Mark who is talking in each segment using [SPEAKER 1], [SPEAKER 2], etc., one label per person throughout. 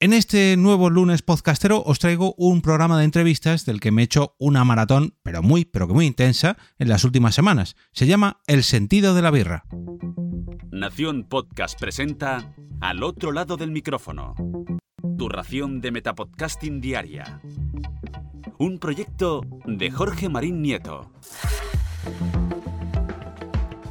[SPEAKER 1] En este nuevo lunes podcastero os traigo un programa de entrevistas del que me he hecho una maratón, pero muy, pero que muy intensa, en las últimas semanas. Se llama El sentido de la birra.
[SPEAKER 2] Nación Podcast presenta Al otro lado del micrófono. Tu ración de Metapodcasting Diaria. Un proyecto de Jorge Marín Nieto.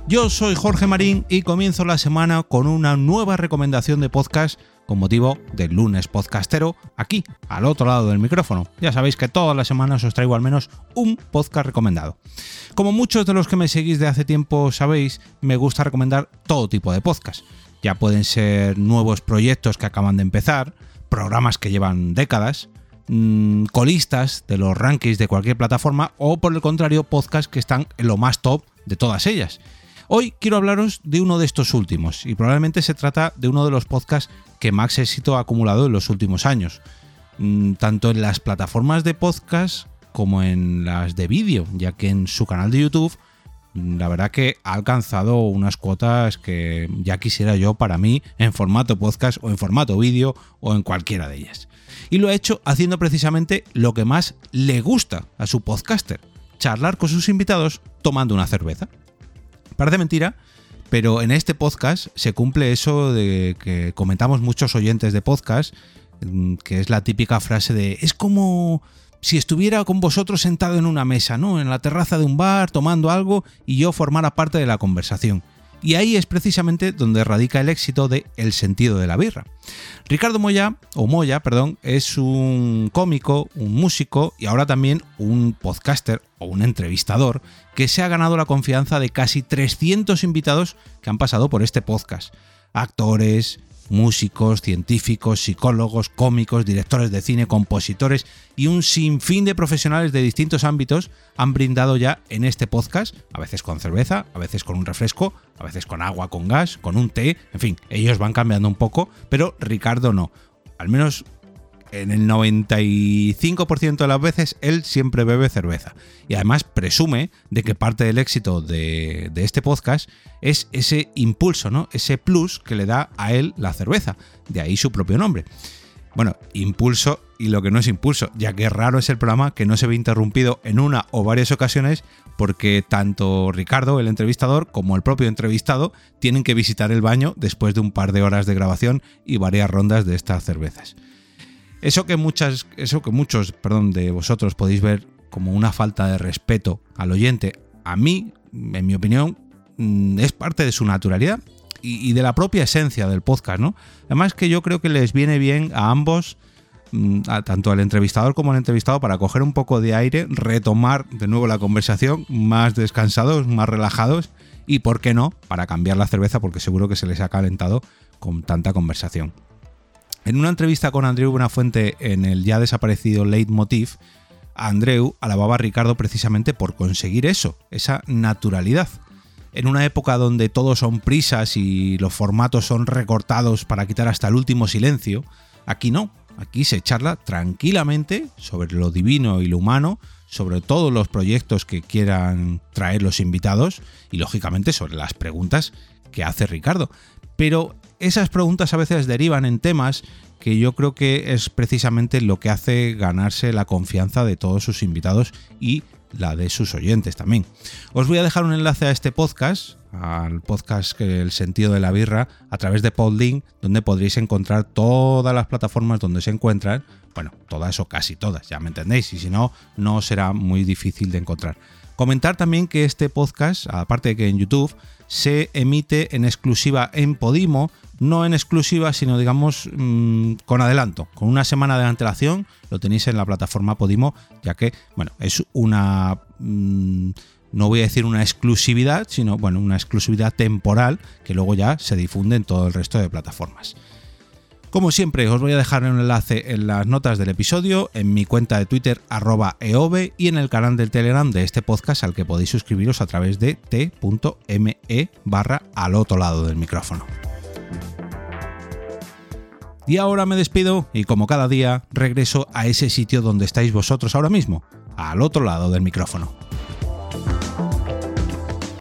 [SPEAKER 1] Yo soy Jorge Marín y comienzo la semana con una nueva recomendación de podcast con motivo del lunes podcastero aquí, al otro lado del micrófono. Ya sabéis que todas las semanas os traigo al menos un podcast recomendado. Como muchos de los que me seguís de hace tiempo sabéis, me gusta recomendar todo tipo de podcast. Ya pueden ser nuevos proyectos que acaban de empezar, programas que llevan décadas, mmm, colistas de los rankings de cualquier plataforma o por el contrario podcasts que están en lo más top de todas ellas. Hoy quiero hablaros de uno de estos últimos y probablemente se trata de uno de los podcasts que más éxito ha acumulado en los últimos años, mm, tanto en las plataformas de podcast como en las de vídeo, ya que en su canal de YouTube mm, la verdad que ha alcanzado unas cuotas que ya quisiera yo para mí en formato podcast o en formato vídeo o en cualquiera de ellas. Y lo ha hecho haciendo precisamente lo que más le gusta a su podcaster, charlar con sus invitados tomando una cerveza. Parece mentira, pero en este podcast se cumple eso de que comentamos muchos oyentes de podcast, mm, que es la típica frase de es como si estuviera con vosotros sentado en una mesa, ¿no? En la terraza de un bar, tomando algo y yo formara parte de la conversación. Y ahí es precisamente donde radica el éxito de El sentido de la birra. Ricardo Moya, o Moya, perdón, es un cómico, un músico y ahora también un podcaster o un entrevistador que se ha ganado la confianza de casi 300 invitados que han pasado por este podcast. Actores, músicos, científicos, psicólogos, cómicos, directores de cine, compositores y un sinfín de profesionales de distintos ámbitos han brindado ya en este podcast, a veces con cerveza, a veces con un refresco, a veces con agua, con gas, con un té, en fin, ellos van cambiando un poco, pero Ricardo no. Al menos en el 95% de las veces él siempre bebe cerveza. Y además presume de que parte del éxito de, de, este podcast es ese impulso, ¿no? Ese plus que le da a él la cerveza. De ahí su propio nombre. Bueno, impulso y lo que no es impulso, ya que raro es el programa que no se ve interrumpido en una o varias ocasiones porque tanto Ricardo, el entrevistador, como el propio entrevistado tienen que visitar el baño después de un par de horas de grabación y varias rondas de estas cervezas. Eso que muchas, eso que muchos, perdón, de vosotros podéis ver como una falta de respeto al oyente, a mí, en mi opinión, mm, es parte de su naturalidad y, de la propia esencia del podcast, ¿no? Además que yo creo que les viene bien a ambos, mm, tanto al entrevistador como al entrevistado, para coger un poco de aire, retomar de nuevo la conversación, más descansados, más relajados y, ¿por qué no?, para cambiar la cerveza porque seguro que se les ha calentado con tanta conversación. En una entrevista con Andreu Buenafuente en el ya desaparecido Leitmotiv, Andreu alababa a Ricardo precisamente por conseguir eso, esa naturalidad. En una época donde todo son prisas y los formatos son recortados para quitar hasta el último silencio, aquí no, aquí se charla tranquilamente sobre lo divino y lo humano, sobre todos los proyectos que quieran traer los invitados y lógicamente sobre las preguntas que hace Ricardo. Pero esas preguntas a veces derivan en temas que yo creo que es precisamente lo que hace ganarse la confianza de todos sus invitados y la de sus oyentes también. Os voy a dejar un enlace a este podcast, al podcast El sentido de la birra, a través de Podlink, donde podréis encontrar todas las plataformas donde se encuentran. Bueno, todas o casi todas, ya me entendéis, y si no, no será muy difícil de encontrar. Comentar también que este podcast, aparte de que en YouTube, se emite en exclusiva en Podimo, no en exclusiva, sino digamos mmm, con adelanto, con una semana de antelación, lo tenéis en la plataforma Podimo, ya que, bueno, es una... Mmm, no voy a decir una exclusividad, sino bueno, una exclusividad temporal que luego ya se difunde en todo el resto de plataformas. Como siempre, os voy a dejar un enlace en las notas del episodio, en mi cuenta de Twitter arroba eove y en el canal del Telegram de este podcast al que podéis suscribiros a través de t.me barra al otro lado del micrófono. Y ahora me despido y como cada día regreso a ese sitio donde estáis vosotros ahora mismo, al otro lado del micrófono.